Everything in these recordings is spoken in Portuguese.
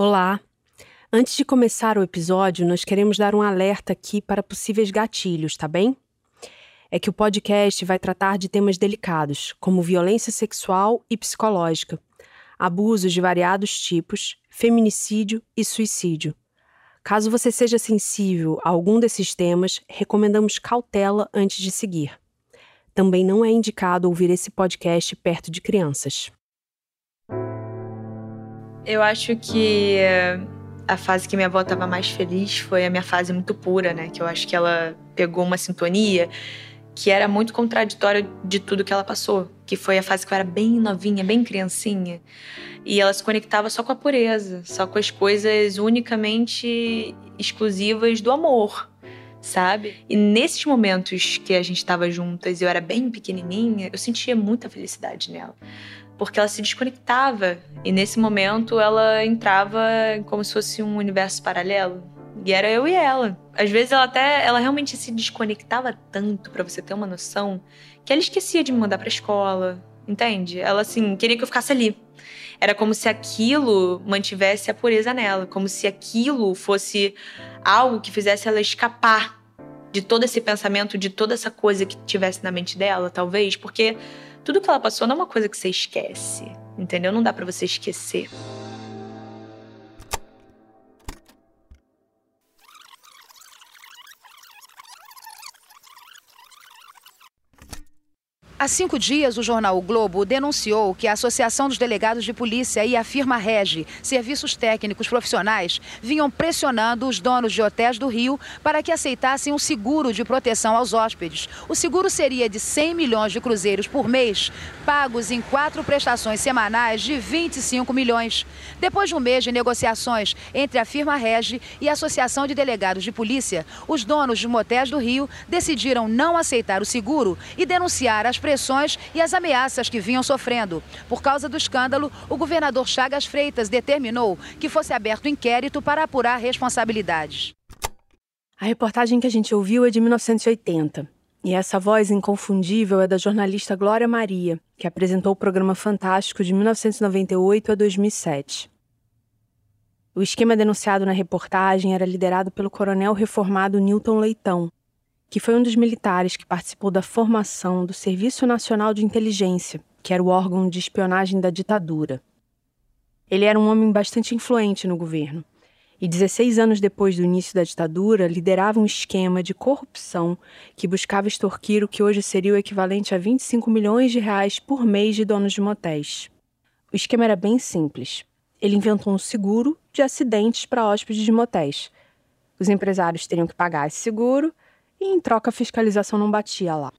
Olá! Antes de começar o episódio, nós queremos dar um alerta aqui para possíveis gatilhos, tá bem? É que o podcast vai tratar de temas delicados, como violência sexual e psicológica, abusos de variados tipos, feminicídio e suicídio. Caso você seja sensível a algum desses temas, recomendamos cautela antes de seguir. Também não é indicado ouvir esse podcast perto de crianças. Eu acho que a fase que minha avó estava mais feliz foi a minha fase muito pura, né? Que eu acho que ela pegou uma sintonia que era muito contraditória de tudo que ela passou, que foi a fase que eu era bem novinha, bem criancinha, e ela se conectava só com a pureza, só com as coisas unicamente exclusivas do amor, sabe? E nesses momentos que a gente estava juntas e eu era bem pequenininha, eu sentia muita felicidade nela porque ela se desconectava e nesse momento ela entrava como se fosse um universo paralelo. E era eu e ela. Às vezes ela até, ela realmente se desconectava tanto, para você ter uma noção, que ela esquecia de me mandar para escola, entende? Ela assim queria que eu ficasse ali. Era como se aquilo mantivesse a pureza nela, como se aquilo fosse algo que fizesse ela escapar de todo esse pensamento, de toda essa coisa que tivesse na mente dela, talvez, porque tudo que ela passou não é uma coisa que você esquece, entendeu? Não dá para você esquecer. Há cinco dias, o jornal o Globo denunciou que a Associação dos Delegados de Polícia e a firma Regi, serviços técnicos profissionais, vinham pressionando os donos de hotéis do Rio para que aceitassem um seguro de proteção aos hóspedes. O seguro seria de 100 milhões de cruzeiros por mês, pagos em quatro prestações semanais de 25 milhões. Depois de um mês de negociações entre a firma Regi e a Associação de Delegados de Polícia, os donos de motéis do Rio decidiram não aceitar o seguro e denunciar as pressões e as ameaças que vinham sofrendo. Por causa do escândalo, o governador Chagas Freitas determinou que fosse aberto inquérito para apurar responsabilidades. A reportagem que a gente ouviu é de 1980. E essa voz inconfundível é da jornalista Glória Maria, que apresentou o programa Fantástico de 1998 a 2007. O esquema denunciado na reportagem era liderado pelo coronel reformado Newton Leitão, que foi um dos militares que participou da formação do Serviço Nacional de Inteligência, que era o órgão de espionagem da ditadura. Ele era um homem bastante influente no governo e 16 anos depois do início da ditadura, liderava um esquema de corrupção que buscava extorquir o que hoje seria o equivalente a 25 milhões de reais por mês de donos de motéis. O esquema era bem simples. Ele inventou um seguro de acidentes para hóspedes de motéis. Os empresários teriam que pagar esse seguro e em troca a fiscalização não batia lá.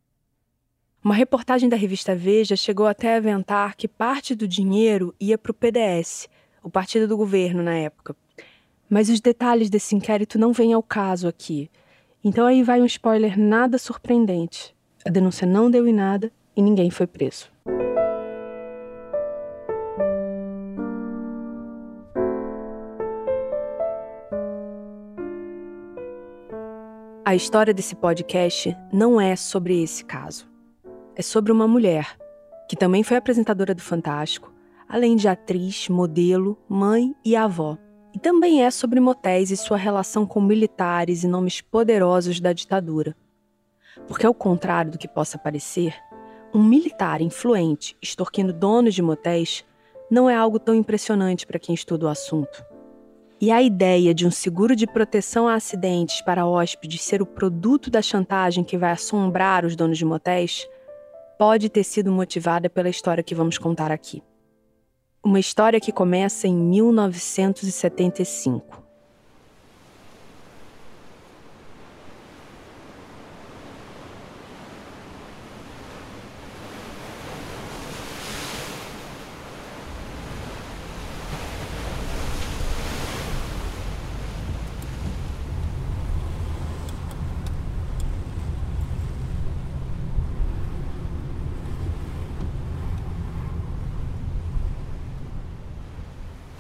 Uma reportagem da revista Veja chegou até a aventar que parte do dinheiro ia para o PDS, o partido do governo na época. Mas os detalhes desse inquérito não vêm ao caso aqui. Então aí vai um spoiler nada surpreendente. A denúncia não deu em nada e ninguém foi preso. A história desse podcast não é sobre esse caso. É sobre uma mulher que também foi apresentadora do Fantástico, além de atriz, modelo, mãe e avó. E também é sobre motéis e sua relação com militares e nomes poderosos da ditadura. Porque, ao contrário do que possa parecer, um militar influente extorquindo donos de motéis não é algo tão impressionante para quem estuda o assunto. E a ideia de um seguro de proteção a acidentes para hóspedes ser o produto da chantagem que vai assombrar os donos de motéis pode ter sido motivada pela história que vamos contar aqui. Uma história que começa em 1975.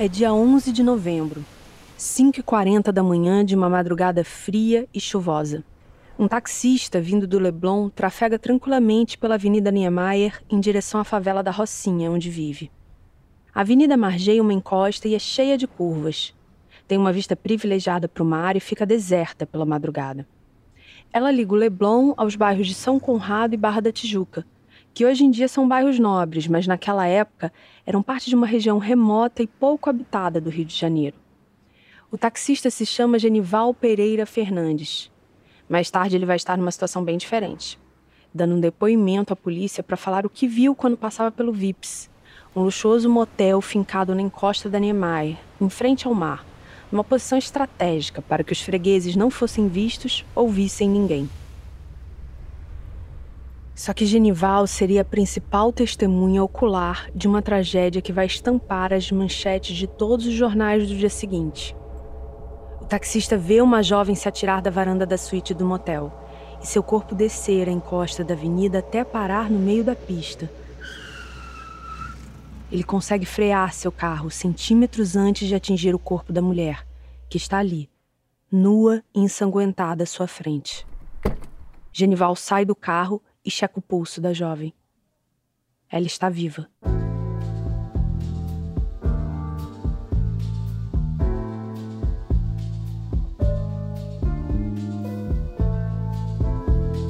É dia 11 de novembro, 5h40 da manhã de uma madrugada fria e chuvosa. Um taxista vindo do Leblon trafega tranquilamente pela Avenida Niemeyer em direção à favela da Rocinha, onde vive. A Avenida margeia uma encosta e é cheia de curvas. Tem uma vista privilegiada para o mar e fica deserta pela madrugada. Ela liga o Leblon aos bairros de São Conrado e Barra da Tijuca, que hoje em dia são bairros nobres, mas naquela época eram parte de uma região remota e pouco habitada do Rio de Janeiro. O taxista se chama Genival Pereira Fernandes. Mais tarde ele vai estar numa situação bem diferente, dando um depoimento à polícia para falar o que viu quando passava pelo Vips, um luxuoso motel fincado na encosta da Niemeyer, em frente ao mar, numa posição estratégica para que os fregueses não fossem vistos ou vissem ninguém. Só que Genival seria a principal testemunha ocular de uma tragédia que vai estampar as manchetes de todos os jornais do dia seguinte. O taxista vê uma jovem se atirar da varanda da suíte do motel e seu corpo descer a encosta da avenida até parar no meio da pista, ele consegue frear seu carro centímetros antes de atingir o corpo da mulher, que está ali, nua e ensanguentada à sua frente. Genival sai do carro e checa o pulso da jovem. Ela está viva.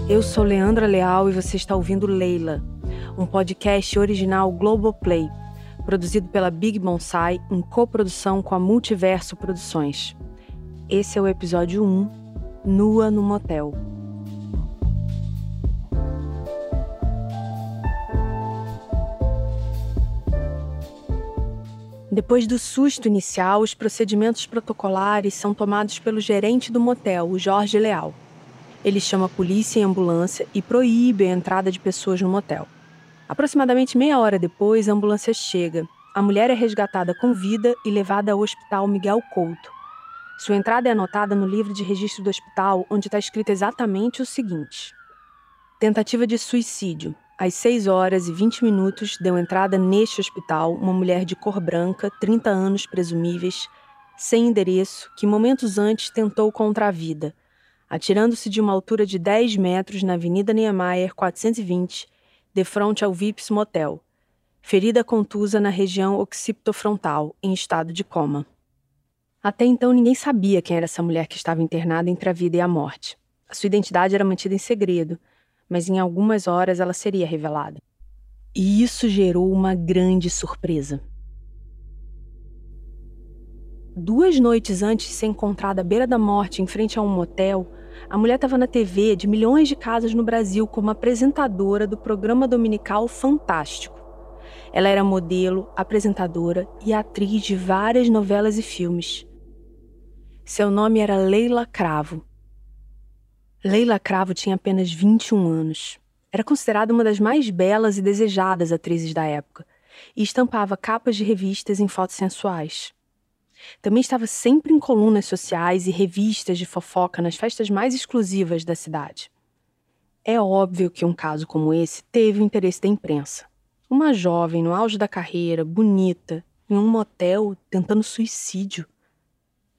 Eu sou Leandra Leal e você está ouvindo Leila, um podcast original Globoplay produzido pela Big Bonsai em coprodução com a Multiverso Produções. Esse é o episódio 1, Nua no Motel. Depois do susto inicial, os procedimentos protocolares são tomados pelo gerente do motel, o Jorge Leal. Ele chama a polícia e ambulância e proíbe a entrada de pessoas no motel. Aproximadamente meia hora depois, a ambulância chega. A mulher é resgatada com vida e levada ao Hospital Miguel Couto. Sua entrada é anotada no livro de registro do hospital, onde está escrito exatamente o seguinte: Tentativa de suicídio. Às 6 horas e 20 minutos deu entrada neste hospital uma mulher de cor branca, 30 anos presumíveis, sem endereço, que momentos antes tentou contra a vida, atirando-se de uma altura de 10 metros na Avenida Niemeyer 420 de frente ao Vips Motel, ferida contusa na região occipitofrontal, em estado de coma. Até então ninguém sabia quem era essa mulher que estava internada entre a vida e a morte. A sua identidade era mantida em segredo, mas em algumas horas ela seria revelada. E isso gerou uma grande surpresa. Duas noites antes de ser encontrada à beira da morte em frente a um motel, a mulher estava na TV de milhões de casas no Brasil como apresentadora do programa dominical Fantástico. Ela era modelo, apresentadora e atriz de várias novelas e filmes. Seu nome era Leila Cravo. Leila Cravo tinha apenas 21 anos. Era considerada uma das mais belas e desejadas atrizes da época e estampava capas de revistas em fotos sensuais. Também estava sempre em colunas sociais e revistas de fofoca nas festas mais exclusivas da cidade. É óbvio que um caso como esse teve o interesse da imprensa. Uma jovem no auge da carreira, bonita, em um motel, tentando suicídio.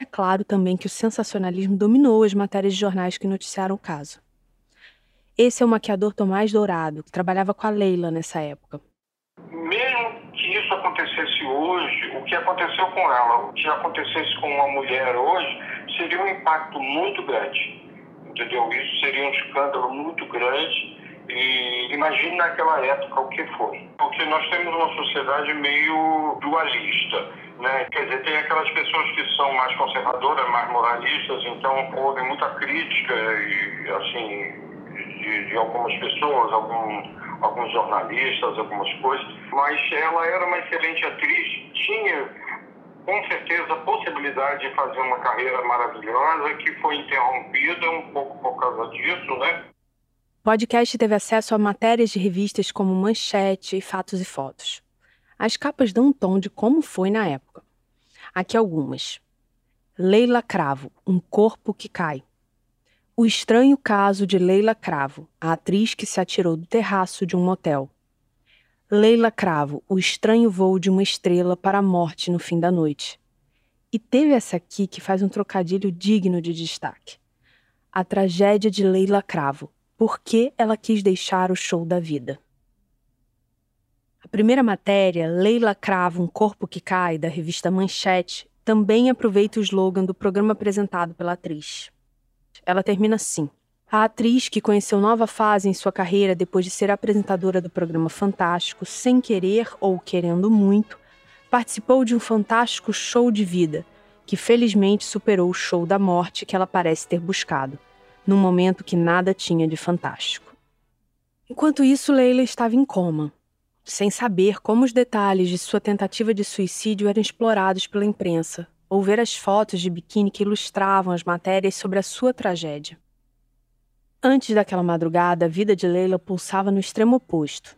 É claro também que o sensacionalismo dominou as matérias de jornais que noticiaram o caso. Esse é o maquiador Tomás Dourado, que trabalhava com a Leila nessa época. Mesmo que isso acontecesse hoje, o que aconteceu com ela, o que acontecesse com uma mulher hoje, seria um impacto muito grande. Entendeu? Isso seria um escândalo muito grande. E imagine naquela época o que foi. Porque nós temos uma sociedade meio dualista. Né? Quer dizer, tem aquelas pessoas que são mais conservadoras, mais moralistas, então houve muita crítica e, assim, de, de algumas pessoas, algum, alguns jornalistas, algumas coisas, mas ela era uma excelente atriz, tinha com certeza a possibilidade de fazer uma carreira maravilhosa que foi interrompida um pouco por causa disso, né? O podcast teve acesso a matérias de revistas como Manchete, Fatos e Fotos. As capas dão um tom de como foi na época. Aqui algumas. Leila Cravo, um corpo que cai. O estranho caso de Leila Cravo, a atriz que se atirou do terraço de um motel. Leila Cravo, o estranho voo de uma estrela para a morte no fim da noite. E teve essa aqui que faz um trocadilho digno de destaque. A tragédia de Leila Cravo. Por que ela quis deixar o show da vida? Primeira matéria, Leila crava um corpo que cai, da revista Manchete, também aproveita o slogan do programa apresentado pela atriz. Ela termina assim. A atriz, que conheceu nova fase em sua carreira depois de ser apresentadora do programa Fantástico, sem querer ou querendo muito, participou de um fantástico show de vida, que felizmente superou o show da morte que ela parece ter buscado, num momento que nada tinha de fantástico. Enquanto isso, Leila estava em coma, sem saber como os detalhes de sua tentativa de suicídio eram explorados pela imprensa, ou ver as fotos de biquíni que ilustravam as matérias sobre a sua tragédia. Antes daquela madrugada, a vida de Leila pulsava no extremo oposto.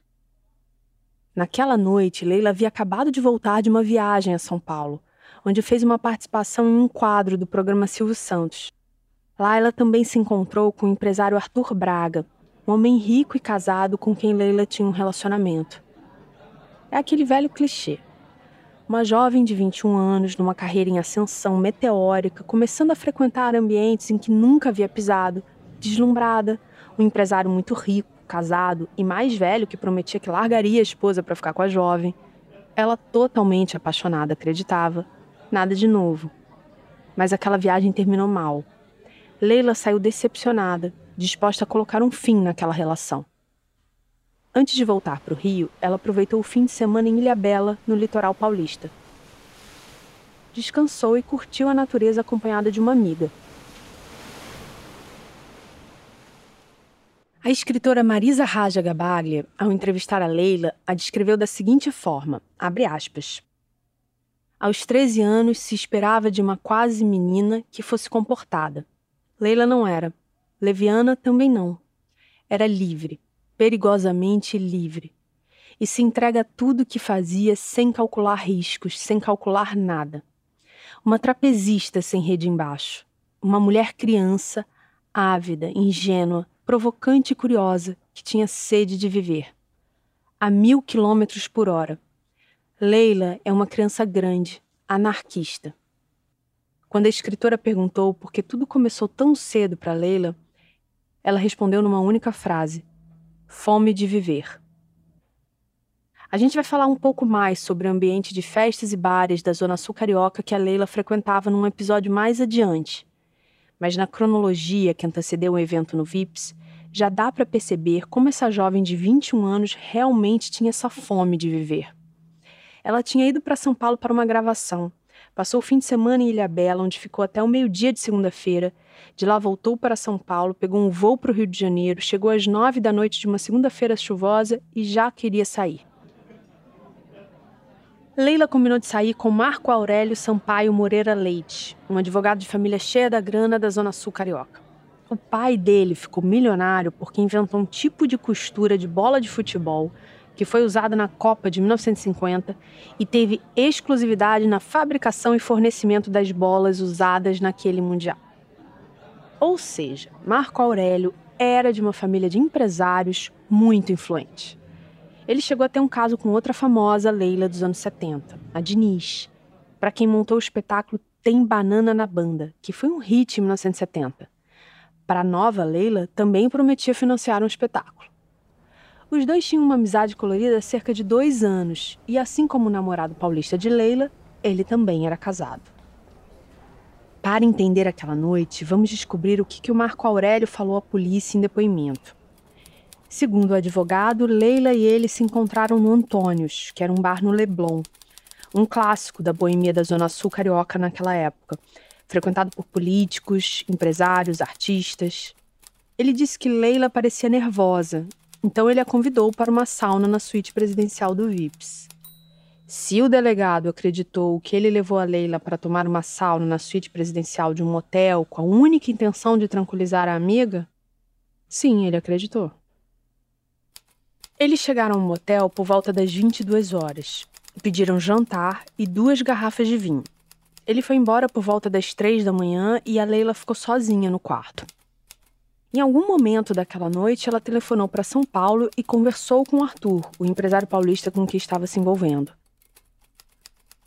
Naquela noite, Leila havia acabado de voltar de uma viagem a São Paulo, onde fez uma participação em um quadro do programa Silvio Santos. Lá ela também se encontrou com o empresário Arthur Braga, um homem rico e casado com quem Leila tinha um relacionamento. É aquele velho clichê. Uma jovem de 21 anos, numa carreira em ascensão meteórica, começando a frequentar ambientes em que nunca havia pisado, deslumbrada, um empresário muito rico, casado e mais velho que prometia que largaria a esposa para ficar com a jovem. Ela totalmente apaixonada acreditava. Nada de novo. Mas aquela viagem terminou mal. Leila saiu decepcionada, disposta a colocar um fim naquela relação. Antes de voltar para o Rio, ela aproveitou o fim de semana em Ilhabela, no litoral paulista. Descansou e curtiu a natureza acompanhada de uma amiga, A escritora Marisa Raja Gabaglia, ao entrevistar a Leila, a descreveu da seguinte forma, abre aspas. Aos 13 anos se esperava de uma quase menina que fosse comportada. Leila não era. Leviana também não. Era livre, perigosamente livre. E se entrega a tudo que fazia sem calcular riscos, sem calcular nada. Uma trapezista sem rede embaixo. Uma mulher criança, ávida, ingênua, provocante e curiosa, que tinha sede de viver. A mil quilômetros por hora. Leila é uma criança grande, anarquista. Quando a escritora perguntou por que tudo começou tão cedo para Leila, ela respondeu numa única frase: fome de viver. A gente vai falar um pouco mais sobre o ambiente de festas e bares da Zona Sul Carioca que a Leila frequentava num episódio mais adiante. Mas na cronologia que antecedeu o evento no VIPS, já dá para perceber como essa jovem de 21 anos realmente tinha essa fome de viver. Ela tinha ido para São Paulo para uma gravação. Passou o fim de semana em Ilhabela, onde ficou até o meio-dia de segunda-feira. De lá voltou para São Paulo, pegou um voo para o Rio de Janeiro, chegou às nove da noite de uma segunda-feira chuvosa e já queria sair. Leila combinou de sair com Marco Aurélio Sampaio Moreira Leite, um advogado de família cheia da grana da Zona Sul Carioca. O pai dele ficou milionário porque inventou um tipo de costura de bola de futebol que foi usado na Copa de 1950 e teve exclusividade na fabricação e fornecimento das bolas usadas naquele Mundial. Ou seja, Marco Aurélio era de uma família de empresários muito influente. Ele chegou a ter um caso com outra famosa Leila dos anos 70, a Diniz, para quem montou o espetáculo Tem Banana na Banda, que foi um hit em 1970 para a nova Leila, também prometia financiar um espetáculo. Os dois tinham uma amizade colorida há cerca de dois anos, e assim como o namorado paulista de Leila, ele também era casado. Para entender aquela noite, vamos descobrir o que, que o Marco Aurélio falou à polícia em depoimento. Segundo o advogado, Leila e ele se encontraram no Antônios, que era um bar no Leblon, um clássico da boemia da Zona Sul carioca naquela época, frequentado por políticos, empresários, artistas. Ele disse que Leila parecia nervosa, então ele a convidou para uma sauna na suíte presidencial do VIPS. Se o delegado acreditou que ele levou a Leila para tomar uma sauna na suíte presidencial de um motel com a única intenção de tranquilizar a amiga, sim, ele acreditou. Eles chegaram ao motel por volta das 22 horas. Pediram jantar e duas garrafas de vinho. Ele foi embora por volta das três da manhã e a Leila ficou sozinha no quarto. Em algum momento daquela noite, ela telefonou para São Paulo e conversou com Arthur, o empresário paulista com quem estava se envolvendo.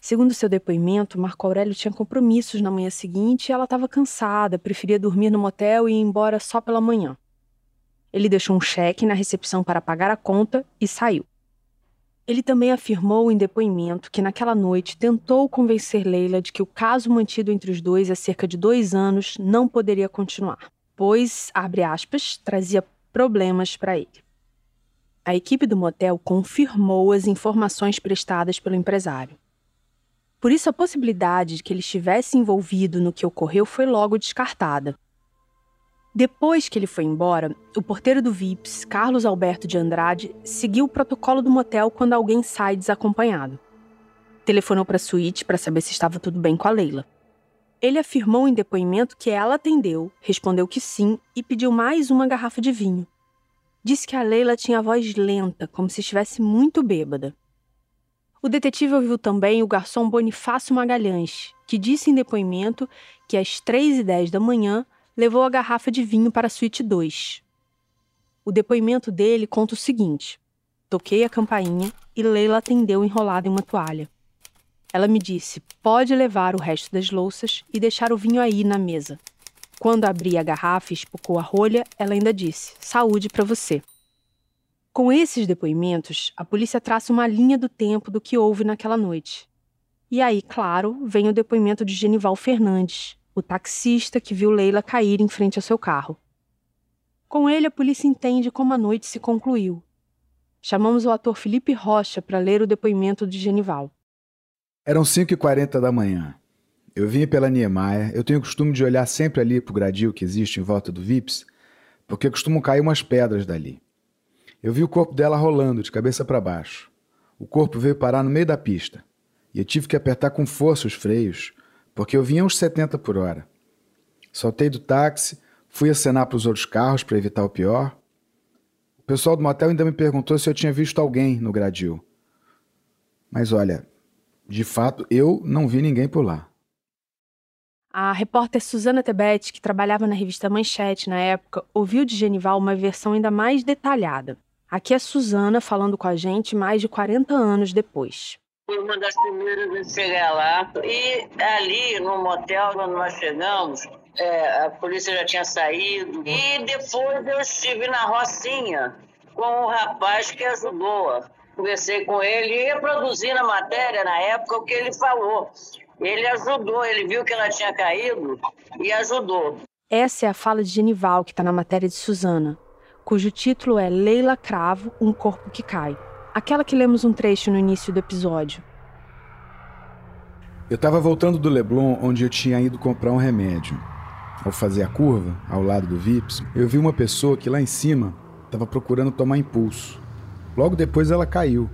Segundo seu depoimento, Marco Aurélio tinha compromissos na manhã seguinte e ela estava cansada, preferia dormir no motel e ir embora só pela manhã. Ele deixou um cheque na recepção para pagar a conta e saiu. Ele também afirmou em depoimento que naquela noite tentou convencer Leila de que o caso mantido entre os dois há cerca de dois anos não poderia continuar, pois, abre aspas, trazia problemas para ele. A equipe do motel confirmou as informações prestadas pelo empresário. Por isso, a possibilidade de que ele estivesse envolvido no que ocorreu foi logo descartada. Depois que ele foi embora, o porteiro do VIPS, Carlos Alberto de Andrade, seguiu o protocolo do motel quando alguém sai desacompanhado. Telefonou para a suíte para saber se estava tudo bem com a Leila. Ele afirmou em depoimento que ela atendeu, respondeu que sim e pediu mais uma garrafa de vinho. Disse que a Leila tinha a voz lenta, como se estivesse muito bêbada. O detetive ouviu também o garçom Bonifácio Magalhães, que disse em depoimento que às 3 e 10 da manhã levou a garrafa de vinho para a suíte 2. O depoimento dele conta o seguinte: Toquei a campainha e Leila atendeu enrolada em uma toalha. Ela me disse: pode levar o resto das louças e deixar o vinho aí na mesa. Quando abri a garrafa e espocou a rolha, ela ainda disse: saúde para você. Com esses depoimentos, a polícia traça uma linha do tempo do que houve naquela noite. E aí, claro, vem o depoimento de Genival Fernandes, o taxista que viu Leila cair em frente ao seu carro. Com ele, a polícia entende como a noite se concluiu. Chamamos o ator Felipe Rocha para ler o depoimento de Genival. Eram 5h40 da manhã. Eu vinha pela Niemeyer. Eu tenho o costume de olhar sempre ali para o gradil que existe em volta do Vips, porque costumam cair umas pedras dali. Eu vi o corpo dela rolando de cabeça para baixo. O corpo veio parar no meio da pista. E eu tive que apertar com força os freios, porque eu vinha uns 70 por hora. Saltei do táxi, fui acenar para os outros carros para evitar o pior. O pessoal do motel ainda me perguntou se eu tinha visto alguém no gradil. Mas olha, de fato, eu não vi ninguém por lá. A repórter Suzana Tebet, que trabalhava na revista Manchete na época, ouviu de Genival uma versão ainda mais detalhada. Aqui é Suzana falando com a gente mais de 40 anos depois. Foi uma das primeiras a chegar lá. E ali no motel, quando nós chegamos, é, a polícia já tinha saído. E depois eu estive na Rocinha com o um rapaz que ajudou. Conversei com ele e reproduzi na matéria, na época, o que ele falou. Ele ajudou, ele viu que ela tinha caído e ajudou. Essa é a fala de Genival, que está na matéria de Suzana, cujo título é Leila Cravo, Um Corpo que Cai aquela que lemos um trecho no início do episódio. Eu estava voltando do Leblon, onde eu tinha ido comprar um remédio. Ao fazer a curva, ao lado do Vips, eu vi uma pessoa que lá em cima estava procurando tomar impulso. Logo depois ela caiu.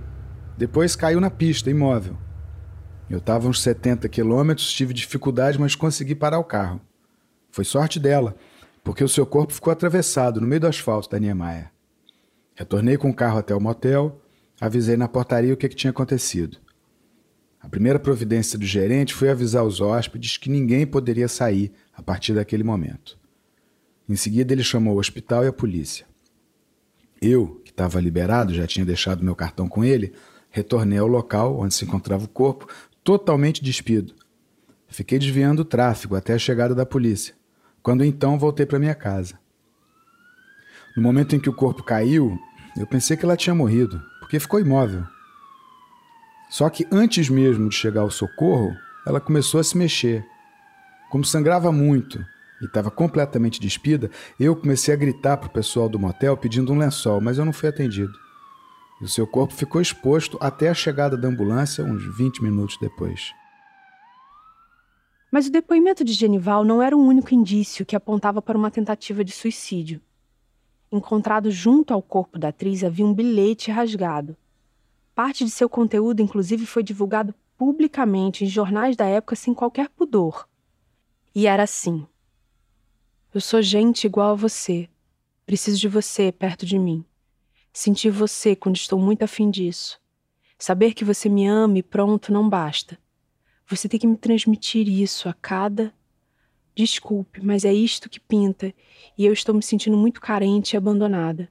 Depois caiu na pista, imóvel. Eu estava uns 70 quilômetros, tive dificuldade, mas consegui parar o carro. Foi sorte dela, porque o seu corpo ficou atravessado no meio do asfalto da Niemeyer. Retornei com o carro até o motel avisei na portaria o que, que tinha acontecido. A primeira providência do gerente foi avisar os hóspedes que ninguém poderia sair a partir daquele momento. Em seguida, ele chamou o hospital e a polícia. Eu, que estava liberado, já tinha deixado meu cartão com ele, retornei ao local onde se encontrava o corpo, totalmente despido. Fiquei desviando o tráfego até a chegada da polícia, quando então voltei para minha casa. No momento em que o corpo caiu, eu pensei que ela tinha morrido porque ficou imóvel. Só que antes mesmo de chegar ao socorro, ela começou a se mexer. Como sangrava muito e estava completamente despida, eu comecei a gritar para o pessoal do motel pedindo um lençol, mas eu não fui atendido. E o seu corpo ficou exposto até a chegada da ambulância, uns 20 minutos depois. Mas o depoimento de Genival não era o único indício que apontava para uma tentativa de suicídio encontrado junto ao corpo da atriz havia um bilhete rasgado. Parte de seu conteúdo, inclusive, foi divulgado publicamente em jornais da época sem qualquer pudor. E era assim: Eu sou gente igual a você. Preciso de você perto de mim. Sentir você quando estou muito afim disso. Saber que você me ama e pronto não basta. Você tem que me transmitir isso a cada Desculpe, mas é isto que pinta e eu estou me sentindo muito carente e abandonada.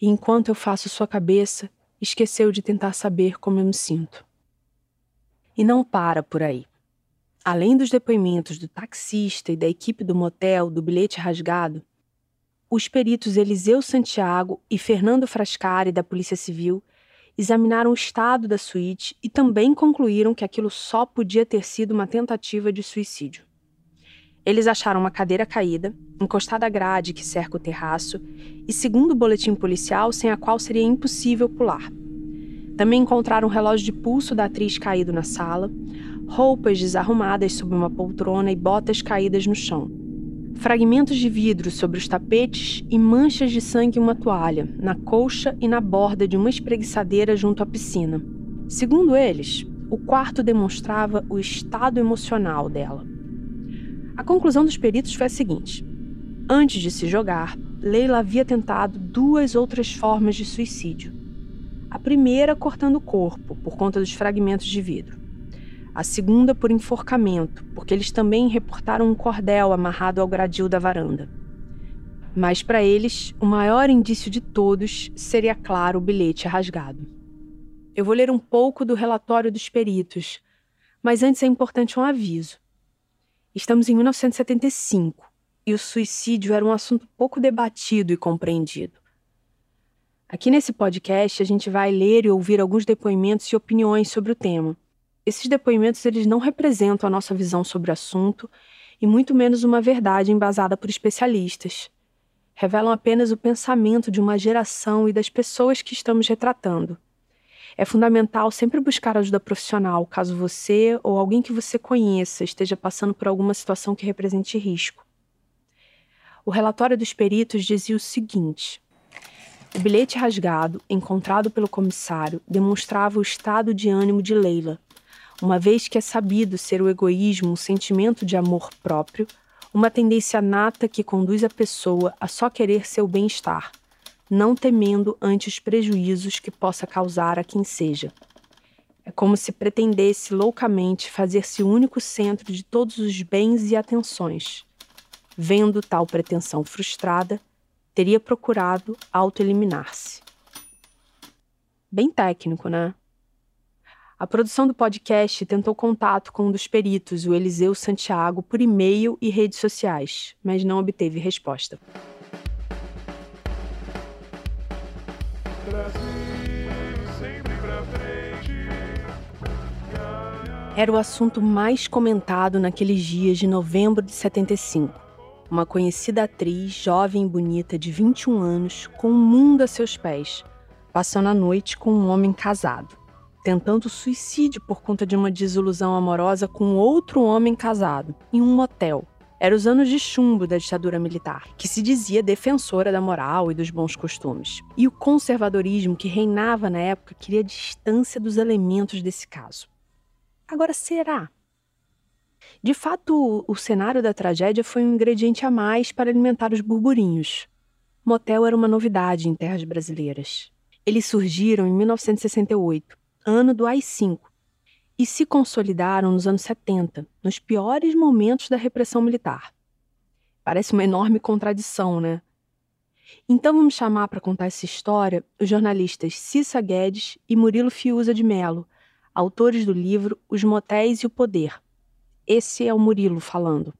E enquanto eu faço sua cabeça, esqueceu de tentar saber como eu me sinto. E não para por aí. Além dos depoimentos do taxista e da equipe do motel do bilhete rasgado, os peritos Eliseu Santiago e Fernando Frascari da Polícia Civil examinaram o estado da suíte e também concluíram que aquilo só podia ter sido uma tentativa de suicídio. Eles acharam uma cadeira caída, encostada à grade que cerca o terraço, e, segundo o boletim policial, sem a qual seria impossível pular. Também encontraram o relógio de pulso da atriz caído na sala, roupas desarrumadas sob uma poltrona e botas caídas no chão. Fragmentos de vidro sobre os tapetes e manchas de sangue em uma toalha, na colcha e na borda de uma espreguiçadeira junto à piscina. Segundo eles, o quarto demonstrava o estado emocional dela. A conclusão dos peritos foi a seguinte: antes de se jogar, Leila havia tentado duas outras formas de suicídio. A primeira cortando o corpo, por conta dos fragmentos de vidro. A segunda por enforcamento, porque eles também reportaram um cordel amarrado ao gradil da varanda. Mas para eles, o maior indício de todos seria, claro, o bilhete rasgado. Eu vou ler um pouco do relatório dos peritos, mas antes é importante um aviso. Estamos em 1975 e o suicídio era um assunto pouco debatido e compreendido. Aqui nesse podcast a gente vai ler e ouvir alguns depoimentos e opiniões sobre o tema. Esses depoimentos eles não representam a nossa visão sobre o assunto e muito menos uma verdade embasada por especialistas. Revelam apenas o pensamento de uma geração e das pessoas que estamos retratando. É fundamental sempre buscar ajuda profissional caso você ou alguém que você conheça esteja passando por alguma situação que represente risco. O relatório dos peritos dizia o seguinte: o bilhete rasgado, encontrado pelo comissário, demonstrava o estado de ânimo de Leila, uma vez que é sabido ser o egoísmo um sentimento de amor próprio, uma tendência nata que conduz a pessoa a só querer seu bem-estar, não temendo ante os prejuízos que possa causar a quem seja. É como se pretendesse loucamente fazer-se o único centro de todos os bens e atenções. Vendo tal pretensão frustrada, teria procurado autoeliminar-se. Bem técnico, né? A produção do podcast tentou contato com um dos peritos, o Eliseu Santiago, por e-mail e redes sociais, mas não obteve resposta. Era o assunto mais comentado naqueles dias de novembro de 75. Uma conhecida atriz, jovem e bonita, de 21 anos, com o mundo a seus pés, passando a noite com um homem casado, tentando suicídio por conta de uma desilusão amorosa com outro homem casado, em um motel. Era os anos de chumbo da ditadura militar, que se dizia defensora da moral e dos bons costumes. E o conservadorismo que reinava na época queria distância dos elementos desse caso. Agora, será? De fato, o cenário da tragédia foi um ingrediente a mais para alimentar os burburinhos. Motel era uma novidade em terras brasileiras. Eles surgiram em 1968, ano do AI-5, e se consolidaram nos anos 70, nos piores momentos da repressão militar. Parece uma enorme contradição, né? Então vamos chamar para contar essa história os jornalistas Cissa Guedes e Murilo Fiuza de Mello, autores do livro Os Motéis e o Poder. Esse é o Murilo falando.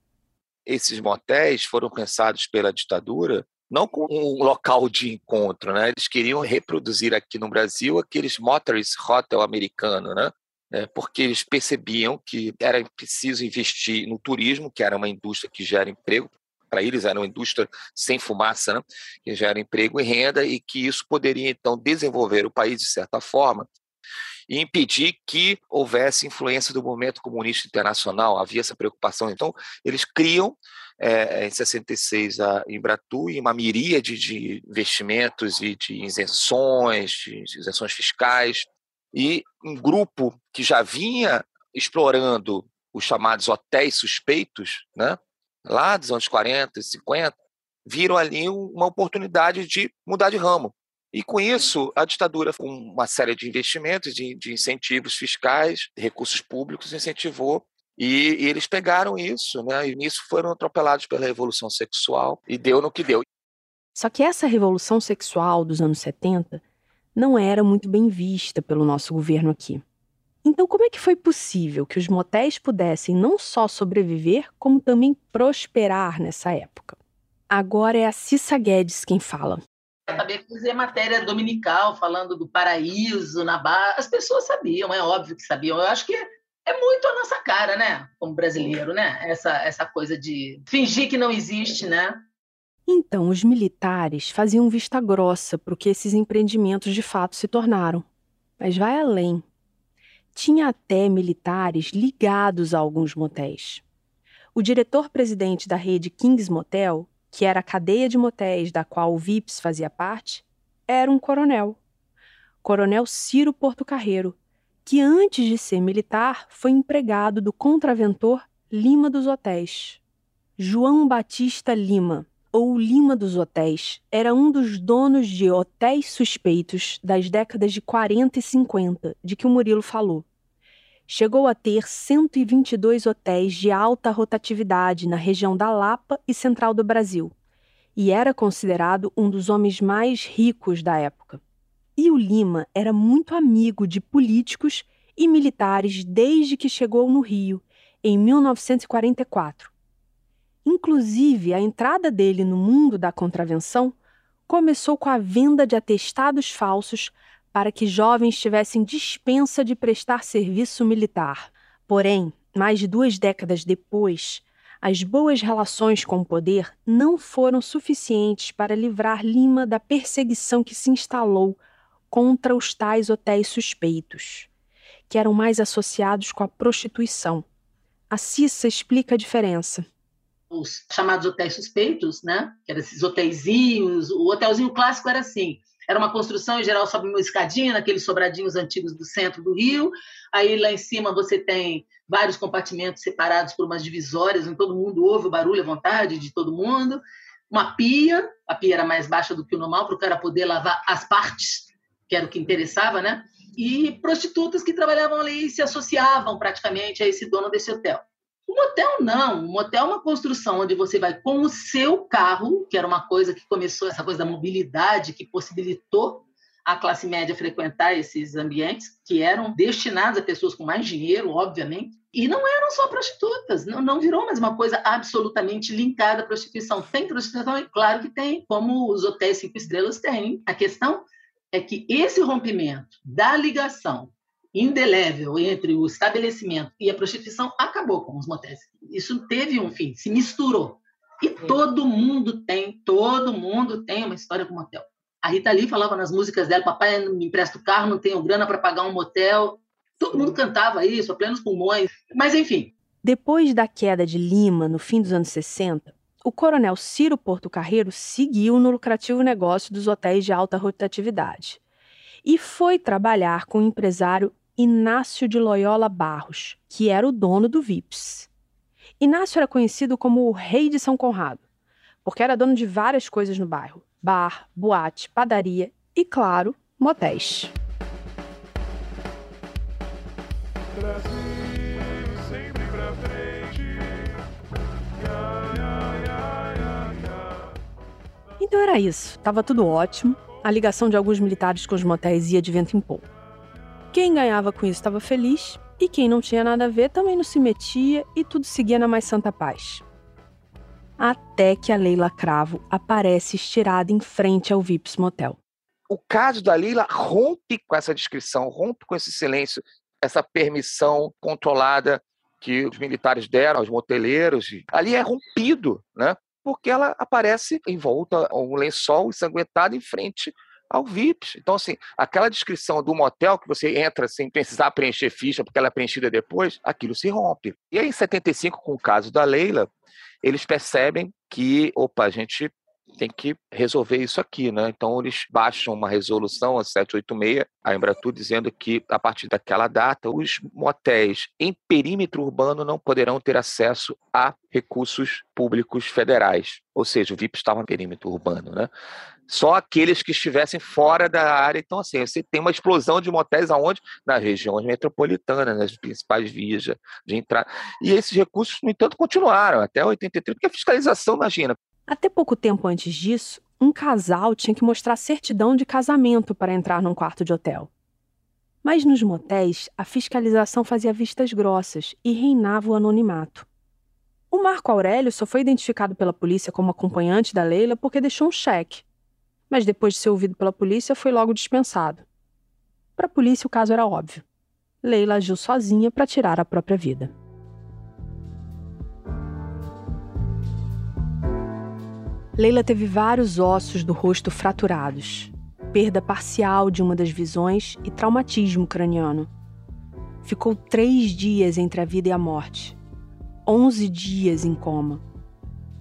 Esses motéis foram pensados pela ditadura não como um local de encontro, né? Eles queriam reproduzir aqui no Brasil aqueles motel's hotel americano, né? né, porque eles percebiam que era preciso investir no turismo, que era uma indústria que gera emprego, para eles era uma indústria sem fumaça, né, que gera emprego e renda, e que isso poderia então desenvolver o país de certa forma e impedir que houvesse influência do movimento comunista internacional. Havia essa preocupação. Então, eles criam, é, em 66, a Embratu, e uma miríade de investimentos e de isenções, de isenções fiscais, e um grupo que já vinha explorando os chamados hotéis suspeitos, né, lá dos anos 40 e 50, viram ali uma oportunidade de mudar de ramo. E com isso, a ditadura, com uma série de investimentos, de, de incentivos fiscais, recursos públicos, incentivou e, e, eles pegaram isso, né? E nisso foram atropelados pela revolução sexual e deu no que deu. Só que essa revolução sexual dos anos 70 não era muito bem vista pelo nosso governo aqui. Então, como é que foi possível que os motéis pudessem não só sobreviver, como também prosperar nessa época? Agora é a Cissa Guedes quem fala. Saber fazer matéria dominical falando do paraíso na barra. As pessoas sabiam, é óbvio que sabiam. Eu acho que é muito a nossa cara, né? Como brasileiro, né? Essa, essa coisa de fingir que não existe, né? Então, os militares faziam vista grossa para o que esses empreendimentos de fato se tornaram. Mas vai além. Tinha até militares ligados a alguns motéis. O diretor-presidente da rede Kings Motel, que era a cadeia de motéis da qual o VIPS fazia parte, era um coronel. Coronel Ciro Porto Carreiro, que antes de ser militar foi empregado do contraventor Lima dos Hotéis. João Batista Lima, ou Lima dos Hotéis, era um dos donos de hotéis suspeitos das décadas de 40 e 50, de que o Murilo falou. Chegou a ter 122 hotéis de alta rotatividade na região da Lapa e central do Brasil, e era considerado um dos homens mais ricos da época. E o Lima era muito amigo de políticos e militares desde que chegou no Rio, em 1944. Inclusive, a entrada dele no mundo da contravenção começou com a venda de atestados falsos para que jovens tivessem dispensa de prestar serviço militar. Porém, mais de duas décadas depois, as boas relações com o poder não foram suficientes para livrar Lima da perseguição que se instalou contra os tais hotéis suspeitos, que eram mais associados com a prostituição. A Cissa explica a diferença. Os chamados hotéis suspeitos, né? Que eram esses hotéisinhos. O hotelzinho clássico era assim: era uma construção, em geral, sobe uma escadinha, naqueles sobradinhos antigos do centro do Rio. Aí lá em cima você tem vários compartimentos separados por umas divisórias, onde todo mundo ouve o barulho à vontade de todo mundo. Uma pia, a pia era mais baixa do que o normal, para o cara poder lavar as partes que era o que interessava, né? E prostitutas que trabalhavam ali e se associavam praticamente a esse dono desse hotel. Um motel não, um motel é uma construção onde você vai com o seu carro, que era uma coisa que começou, essa coisa da mobilidade, que possibilitou a classe média frequentar esses ambientes, que eram destinados a pessoas com mais dinheiro, obviamente, e não eram só prostitutas, não, não virou mais uma coisa absolutamente linkada à prostituição. Tem prostituição? É claro que tem, como os hotéis cinco estrelas têm. A questão é que esse rompimento da ligação indelével entre o estabelecimento e a prostituição acabou com os motéis. Isso teve um fim, se misturou. E todo mundo tem, todo mundo tem uma história com motel. A Rita Lee falava nas músicas dela: Papai, me empresta o carro, não tenho grana para pagar um motel. Todo mundo cantava isso, a plenos pulmões. Mas, enfim. Depois da queda de Lima, no fim dos anos 60, o coronel Ciro Porto Carreiro seguiu no lucrativo negócio dos hotéis de alta rotatividade e foi trabalhar com o empresário Inácio de Loyola Barros, que era o dono do VIPS. Inácio era conhecido como o Rei de São Conrado, porque era dono de várias coisas no bairro: bar, boate, padaria e, claro, motéis. Brasil. Então era isso, estava tudo ótimo. A ligação de alguns militares com os motéis ia de vento em pouco. Quem ganhava com isso estava feliz, e quem não tinha nada a ver também não se metia e tudo seguia na mais santa paz. Até que a Leila Cravo aparece estirada em frente ao Vips Motel. O caso da Leila rompe com essa descrição, rompe com esse silêncio, essa permissão controlada que os militares deram aos moteleiros. Ali é rompido, né? Porque ela aparece em volta a um lençol ensanguentado em frente ao VIPs. Então, assim, aquela descrição do motel que você entra sem precisar preencher ficha, porque ela é preenchida depois, aquilo se rompe. E aí, em 75, com o caso da Leila, eles percebem que, opa, a gente tem que resolver isso aqui, né? Então eles baixam uma resolução, a 786, a Embratur, dizendo que a partir daquela data os motéis em perímetro urbano não poderão ter acesso a recursos públicos federais. Ou seja, o VIP estava no perímetro urbano, né? Só aqueles que estivessem fora da área. Então, assim, você tem uma explosão de motéis aonde? Nas regiões metropolitanas, nas principais vias de entrada. E esses recursos, no entanto, continuaram até 83, porque a fiscalização, imagina, até pouco tempo antes disso, um casal tinha que mostrar certidão de casamento para entrar num quarto de hotel. Mas nos motéis, a fiscalização fazia vistas grossas e reinava o anonimato. O Marco Aurélio só foi identificado pela polícia como acompanhante da Leila porque deixou um cheque. mas depois de ser ouvido pela polícia foi logo dispensado. Para a polícia, o caso era óbvio. Leila agiu sozinha para tirar a própria vida. Leila teve vários ossos do rosto fraturados, perda parcial de uma das visões e traumatismo craniano. Ficou três dias entre a vida e a morte, onze dias em coma.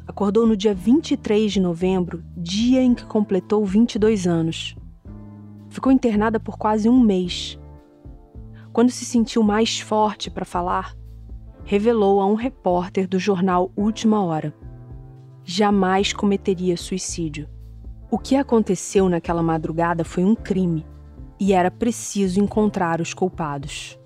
Acordou no dia 23 de novembro, dia em que completou 22 anos. Ficou internada por quase um mês. Quando se sentiu mais forte para falar, revelou a um repórter do jornal Última Hora jamais cometeria suicídio. O que aconteceu naquela madrugada foi um crime e era preciso encontrar os culpados.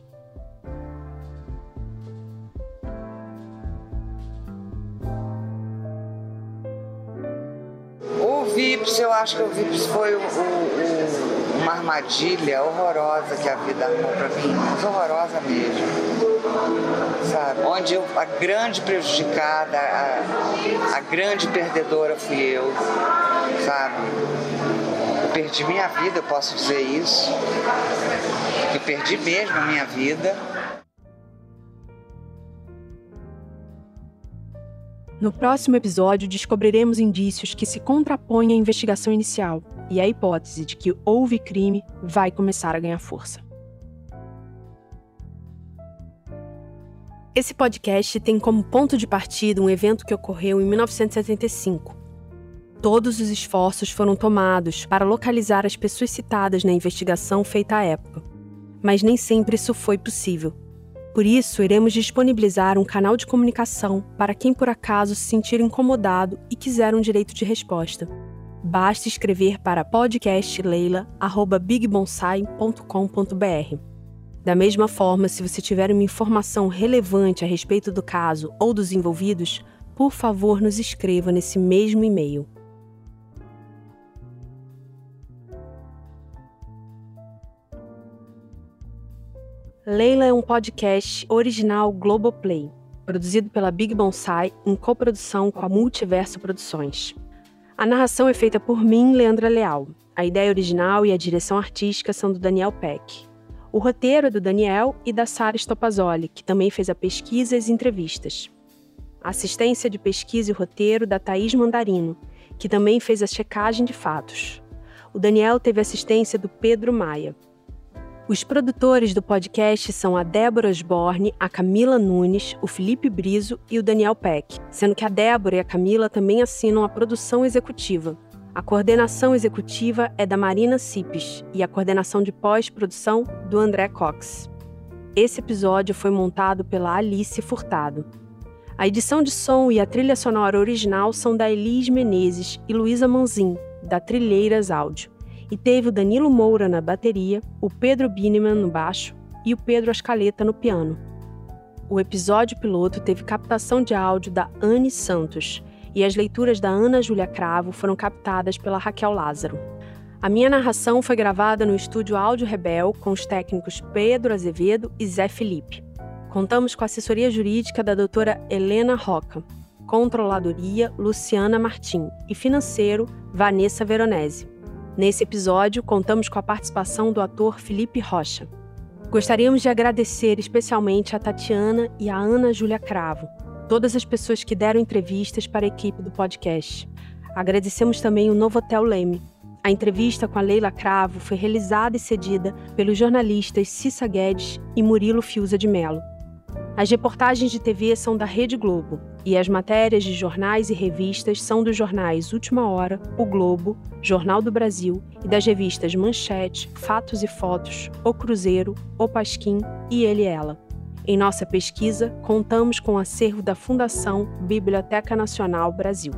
Vips, eu acho que o Vips foi o, o, uma armadilha horrorosa que a vida armou para mim, mas horrorosa mesmo sabe? Onde eu, a grande prejudicada, a, a grande perdedora fui eu, sabe? Eu perdi minha vida, eu posso dizer isso. Eu perdi mesmo a minha vida. No próximo episódio, descobriremos indícios que se contrapõem à investigação inicial e a hipótese de que houve crime vai começar a ganhar força. Esse podcast tem como ponto de partida um evento que ocorreu em 1975. Todos os esforços foram tomados para localizar as pessoas citadas na investigação feita à época, mas nem sempre isso foi possível. Por isso, iremos disponibilizar um canal de comunicação para quem por acaso se sentir incomodado e quiser um direito de resposta. Basta escrever para podcastleila@bigbonsai.com.br. Da mesma forma, se você tiver uma informação relevante a respeito do caso ou dos envolvidos, por favor, nos escreva nesse mesmo e-mail. Leila é um podcast original Globoplay, produzido pela Big Bonsai em coprodução com a Multiverso Produções. A narração é feita por mim, Leandra Leal. A ideia original e a direção artística são do Daniel Peck. O roteiro é do Daniel e da Sara Stopazoli, que também fez a pesquisa e as entrevistas. A assistência de pesquisa e roteiro da Thaís Mandarino, que também fez a checagem de fatos. O Daniel teve assistência do Pedro Maia. Os produtores do podcast são a Débora Osborne, a Camila Nunes, o Felipe Brizo e o Daniel Peck, sendo que a Débora e a Camila também assinam a produção executiva. A coordenação executiva é da Marina Cipes e a coordenação de pós-produção do André Cox. Esse episódio foi montado pela Alice Furtado. A edição de som e a trilha sonora original são da Elis Menezes e Luísa Manzin, da Trilheiras Áudio, e teve o Danilo Moura na bateria, o Pedro Bineman no baixo e o Pedro Ascaleta no piano. O episódio piloto teve captação de áudio da Anne Santos e as leituras da Ana Júlia Cravo foram captadas pela Raquel Lázaro. A minha narração foi gravada no estúdio Áudio Rebel com os técnicos Pedro Azevedo e Zé Felipe. Contamos com a assessoria jurídica da doutora Helena Roca, controladoria Luciana Martim e financeiro Vanessa Veronese. Nesse episódio, contamos com a participação do ator Felipe Rocha. Gostaríamos de agradecer especialmente a Tatiana e a Ana Júlia Cravo, todas as pessoas que deram entrevistas para a equipe do podcast. Agradecemos também o Novotel Leme. A entrevista com a Leila Cravo foi realizada e cedida pelos jornalistas Cissa Guedes e Murilo Fiuza de Mello. As reportagens de TV são da Rede Globo e as matérias de jornais e revistas são dos jornais Última Hora, O Globo, Jornal do Brasil e das revistas Manchete, Fatos e Fotos, O Cruzeiro, O Pasquim e Ele e Ela. Em nossa pesquisa, contamos com o acervo da Fundação Biblioteca Nacional Brasil.